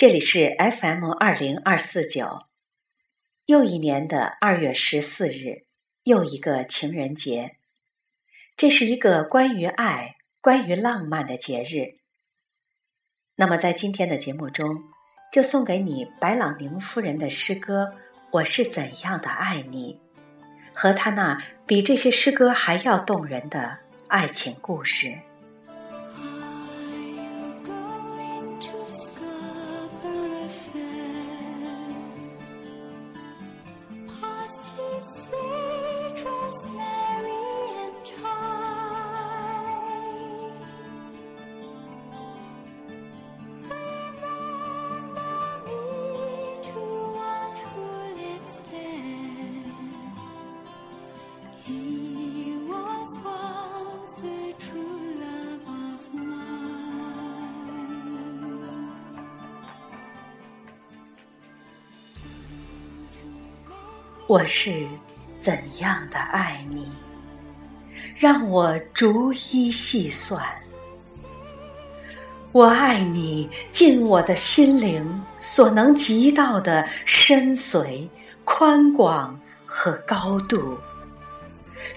这里是 FM 二零二四九，又一年的二月十四日，又一个情人节。这是一个关于爱、关于浪漫的节日。那么，在今天的节目中，就送给你白朗宁夫人的诗歌《我是怎样的爱你》，和他那比这些诗歌还要动人的爱情故事。我是怎样的爱你？让我逐一细算。我爱你，尽我的心灵所能及到的深邃、宽广和高度，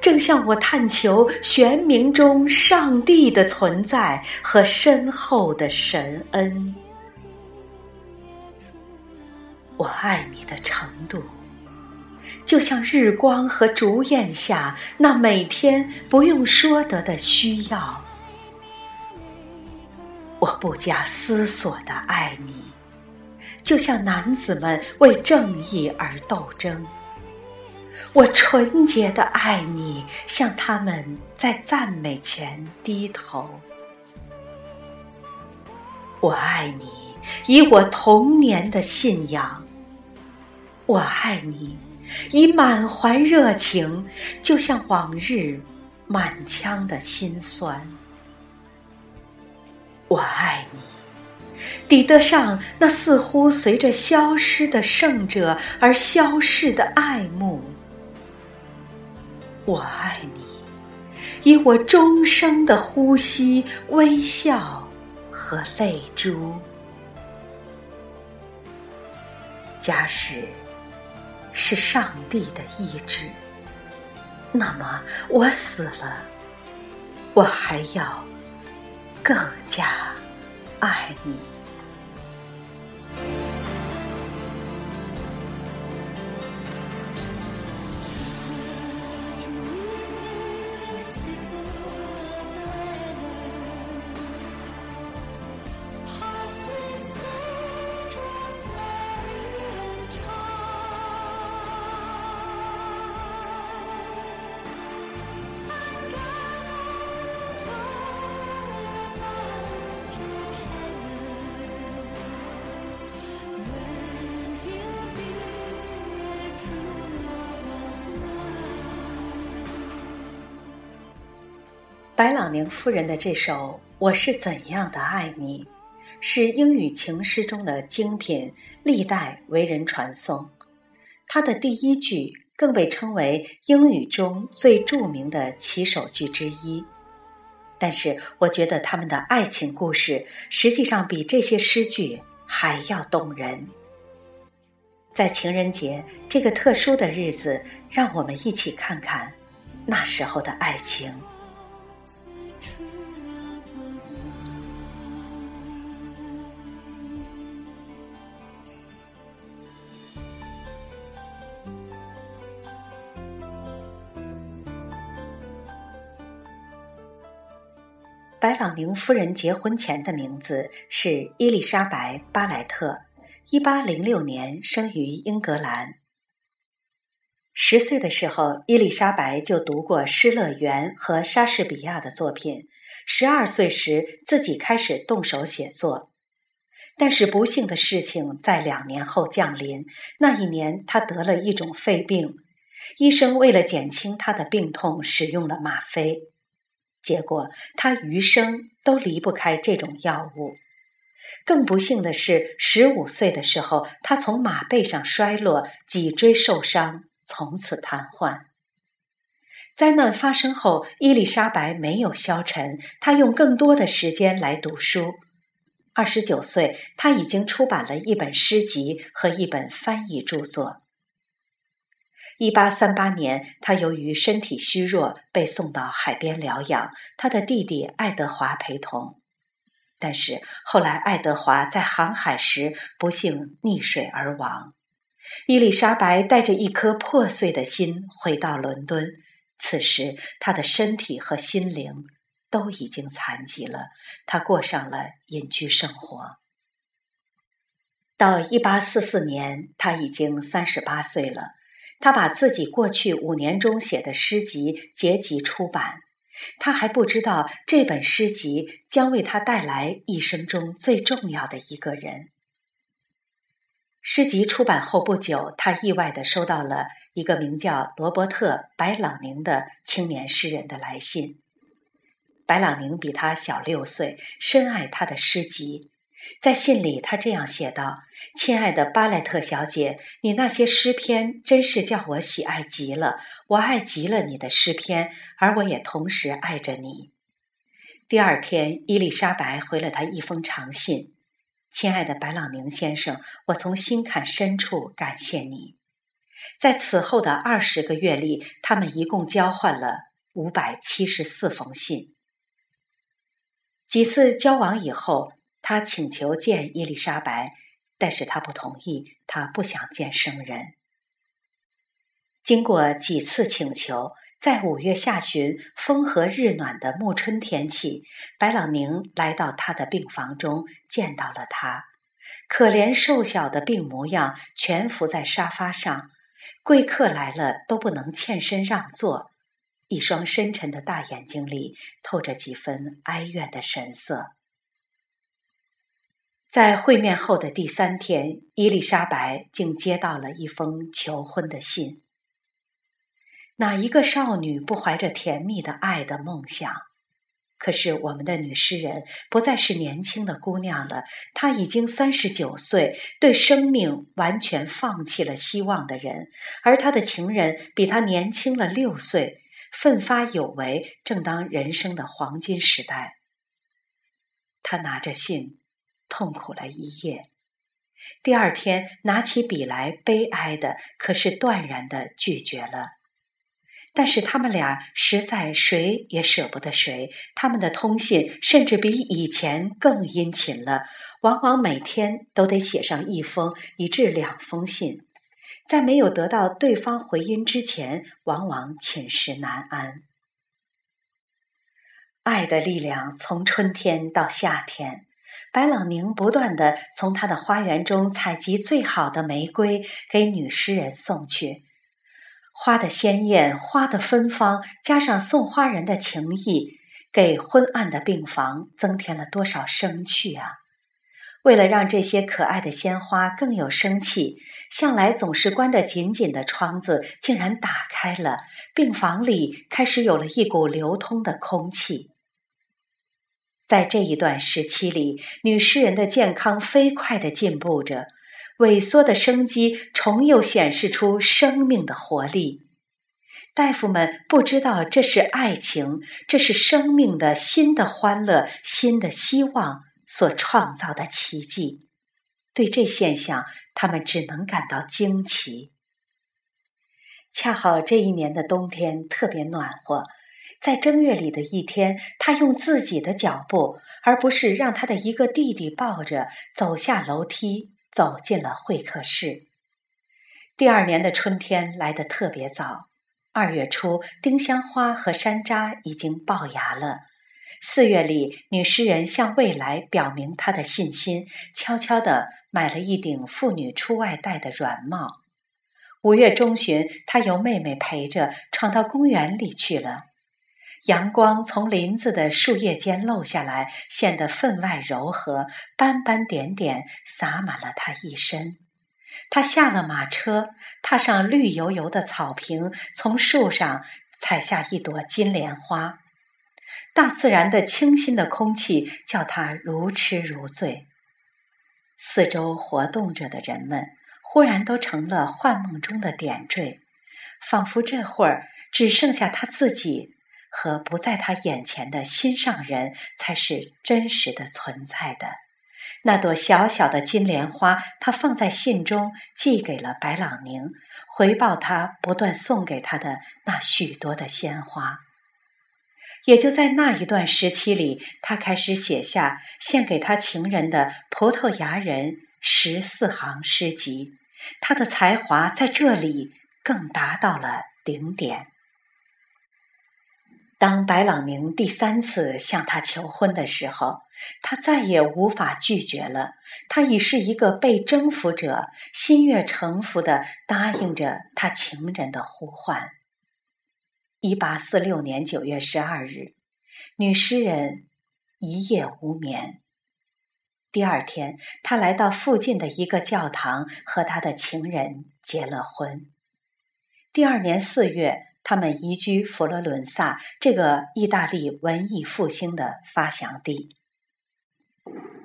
正像我探求玄冥中上帝的存在和深厚的神恩。我爱你的程度。就像日光和烛焰下那每天不用说得的需要，我不假思索的爱你，就像男子们为正义而斗争。我纯洁的爱你，向他们在赞美前低头。我爱你，以我童年的信仰。我爱你。以满怀热情，就像往日满腔的心酸。我爱你，抵得上那似乎随着消失的圣者而消逝的爱慕。我爱你，以我终生的呼吸、微笑和泪珠。假使。是上帝的意志，那么我死了，我还要更加爱你。白朗宁夫人的这首《我是怎样的爱你》，是英语情诗中的精品，历代为人传颂。他的第一句更被称为英语中最著名的起首句之一。但是，我觉得他们的爱情故事实际上比这些诗句还要动人。在情人节这个特殊的日子，让我们一起看看那时候的爱情。白朗宁夫人结婚前的名字是伊丽莎白·巴莱特，一八零六年生于英格兰。十岁的时候，伊丽莎白就读过失乐园和莎士比亚的作品。十二岁时，自己开始动手写作。但是不幸的事情在两年后降临。那一年，他得了一种肺病，医生为了减轻他的病痛，使用了吗啡。结果，他余生都离不开这种药物。更不幸的是，十五岁的时候，他从马背上摔落，脊椎受伤，从此瘫痪。灾难发生后，伊丽莎白没有消沉，她用更多的时间来读书。二十九岁，他已经出版了一本诗集和一本翻译著作。一八三八年，他由于身体虚弱，被送到海边疗养，他的弟弟爱德华陪同。但是后来，爱德华在航海时不幸溺水而亡。伊丽莎白带着一颗破碎的心回到伦敦，此时她的身体和心灵都已经残疾了。她过上了隐居生活。到一八四四年，他已经三十八岁了。他把自己过去五年中写的诗集结集出版。他还不知道这本诗集将为他带来一生中最重要的一个人。诗集出版后不久，他意外地收到了一个名叫罗伯特·白朗宁的青年诗人的来信。白朗宁比他小六岁，深爱他的诗集。在信里，他这样写道：“亲爱的巴莱特小姐，你那些诗篇真是叫我喜爱极了。我爱极了你的诗篇，而我也同时爱着你。”第二天，伊丽莎白回了他一封长信：“亲爱的白朗宁先生，我从心坎深处感谢你。”在此后的二十个月里，他们一共交换了五百七十四封信。几次交往以后。他请求见伊丽莎白，但是他不同意，他不想见生人。经过几次请求，在五月下旬风和日暖的暮春天气，白朗宁来到他的病房中，见到了他。可怜瘦小的病模样，蜷伏在沙发上，贵客来了都不能欠身让座，一双深沉的大眼睛里透着几分哀怨的神色。在会面后的第三天，伊丽莎白竟接到了一封求婚的信。哪一个少女不怀着甜蜜的爱的梦想？可是我们的女诗人不再是年轻的姑娘了，她已经三十九岁，对生命完全放弃了希望的人，而她的情人比她年轻了六岁，奋发有为，正当人生的黄金时代。她拿着信。痛苦了一夜，第二天拿起笔来，悲哀的，可是断然的拒绝了。但是他们俩实在谁也舍不得谁，他们的通信甚至比以前更殷勤了，往往每天都得写上一封，以至两封信。在没有得到对方回音之前，往往寝食难安。爱的力量从春天到夏天。白朗宁不断地从他的花园中采集最好的玫瑰，给女诗人送去。花的鲜艳，花的芬芳，加上送花人的情谊，给昏暗的病房增添了多少生趣啊！为了让这些可爱的鲜花更有生气，向来总是关得紧紧的窗子竟然打开了，病房里开始有了一股流通的空气。在这一段时期里，女诗人的健康飞快地进步着，萎缩的生机重又显示出生命的活力。大夫们不知道这是爱情，这是生命的新的欢乐、新的希望所创造的奇迹。对这现象，他们只能感到惊奇。恰好这一年的冬天特别暖和。在正月里的一天，他用自己的脚步，而不是让他的一个弟弟抱着，走下楼梯，走进了会客室。第二年的春天来得特别早，二月初，丁香花和山楂已经爆芽了。四月里，女诗人向未来表明她的信心，悄悄地买了一顶妇女出外戴的软帽。五月中旬，她由妹妹陪着，闯到公园里去了。阳光从林子的树叶间漏下来，显得分外柔和，斑斑点点洒满了他一身。他下了马车，踏上绿油油的草坪，从树上采下一朵金莲花。大自然的清新的空气叫他如痴如醉。四周活动着的人们，忽然都成了幻梦中的点缀，仿佛这会儿只剩下他自己。和不在他眼前的心上人才是真实的存在的，那朵小小的金莲花，他放在信中寄给了白朗宁，回报他不断送给他的那许多的鲜花。也就在那一段时期里，他开始写下献给他情人的葡萄牙人十四行诗集。他的才华在这里更达到了顶点。当白朗宁第三次向他求婚的时候，他再也无法拒绝了。他已是一个被征服者，心悦诚服地答应着他情人的呼唤。一八四六年九月十二日，女诗人一夜无眠。第二天，她来到附近的一个教堂，和她的情人结了婚。第二年四月。他们移居佛罗伦萨这个意大利文艺复兴的发祥地。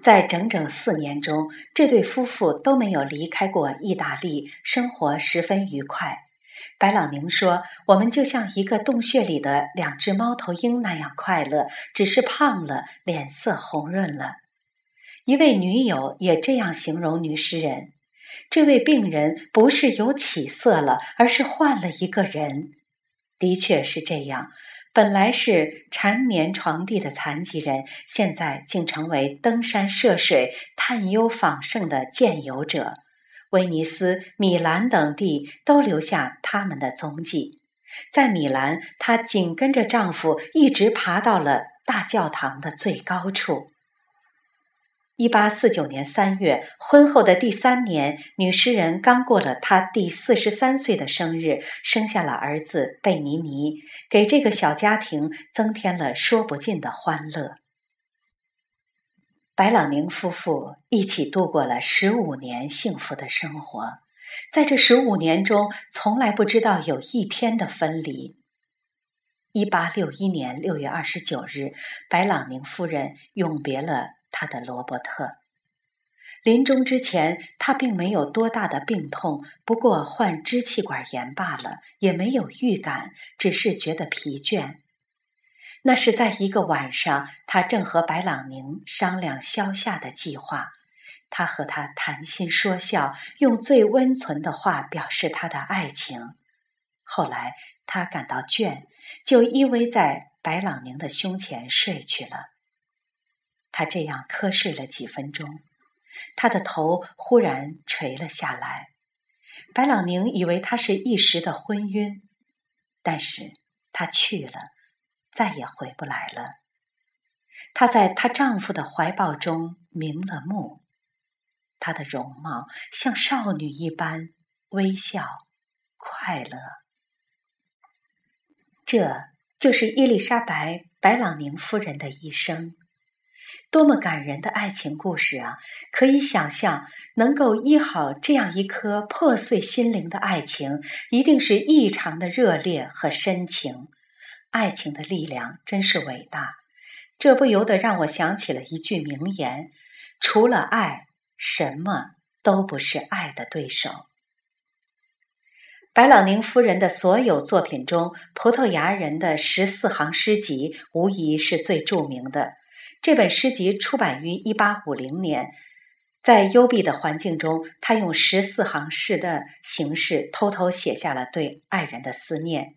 在整整四年中，这对夫妇都没有离开过意大利，生活十分愉快。白朗宁说：“我们就像一个洞穴里的两只猫头鹰那样快乐，只是胖了，脸色红润了。”一位女友也这样形容女诗人：“这位病人不是有起色了，而是换了一个人。”的确是这样，本来是缠绵床地的残疾人，现在竟成为登山涉水、探幽访胜的健游者。威尼斯、米兰等地都留下他们的踪迹。在米兰，她紧跟着丈夫，一直爬到了大教堂的最高处。一八四九年三月，婚后的第三年，女诗人刚过了她第四十三岁的生日，生下了儿子贝尼尼，给这个小家庭增添了说不尽的欢乐。白朗宁夫妇一起度过了十五年幸福的生活，在这十五年中，从来不知道有一天的分离。一八六一年六月二十九日，白朗宁夫人永别了。他的罗伯特临终之前，他并没有多大的病痛，不过患支气管炎罢了，也没有预感，只是觉得疲倦。那是在一个晚上，他正和白朗宁商量消夏的计划，他和他谈心说笑，用最温存的话表示他的爱情。后来他感到倦，就依偎在白朗宁的胸前睡去了。他这样瞌睡了几分钟，他的头忽然垂了下来。白朗宁以为他是一时的昏晕，但是他去了，再也回不来了。她在她丈夫的怀抱中瞑了目，她的容貌像少女一般微笑、快乐。这就是伊丽莎白·白朗宁夫人的一生。多么感人的爱情故事啊！可以想象，能够医好这样一颗破碎心灵的爱情，一定是异常的热烈和深情。爱情的力量真是伟大，这不由得让我想起了一句名言：“除了爱，什么都不是爱的对手。”白朗宁夫人的所有作品中，葡萄牙人的十四行诗集无疑是最著名的。这本诗集出版于一八五零年，在幽闭的环境中，他用十四行诗的形式偷偷写下了对爱人的思念。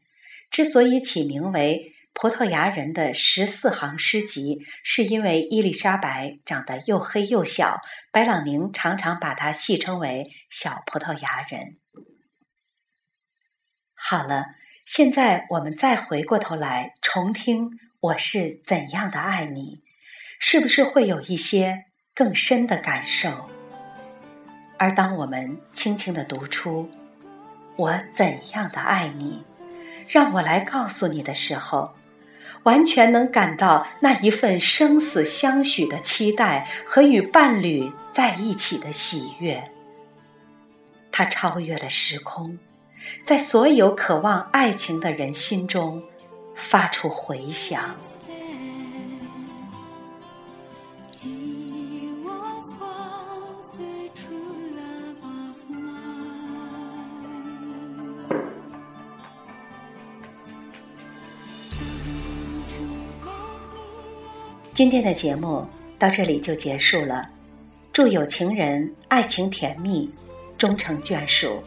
之所以起名为《葡萄牙人的十四行诗集》，是因为伊丽莎白长得又黑又小，白朗宁常常把她戏称为“小葡萄牙人”。好了，现在我们再回过头来重听我是怎样的爱你。是不是会有一些更深的感受？而当我们轻轻的读出“我怎样的爱你”，让我来告诉你的时候，完全能感到那一份生死相许的期待和与伴侣在一起的喜悦。它超越了时空，在所有渴望爱情的人心中发出回响。今天的节目到这里就结束了，祝有情人爱情甜蜜，终成眷属。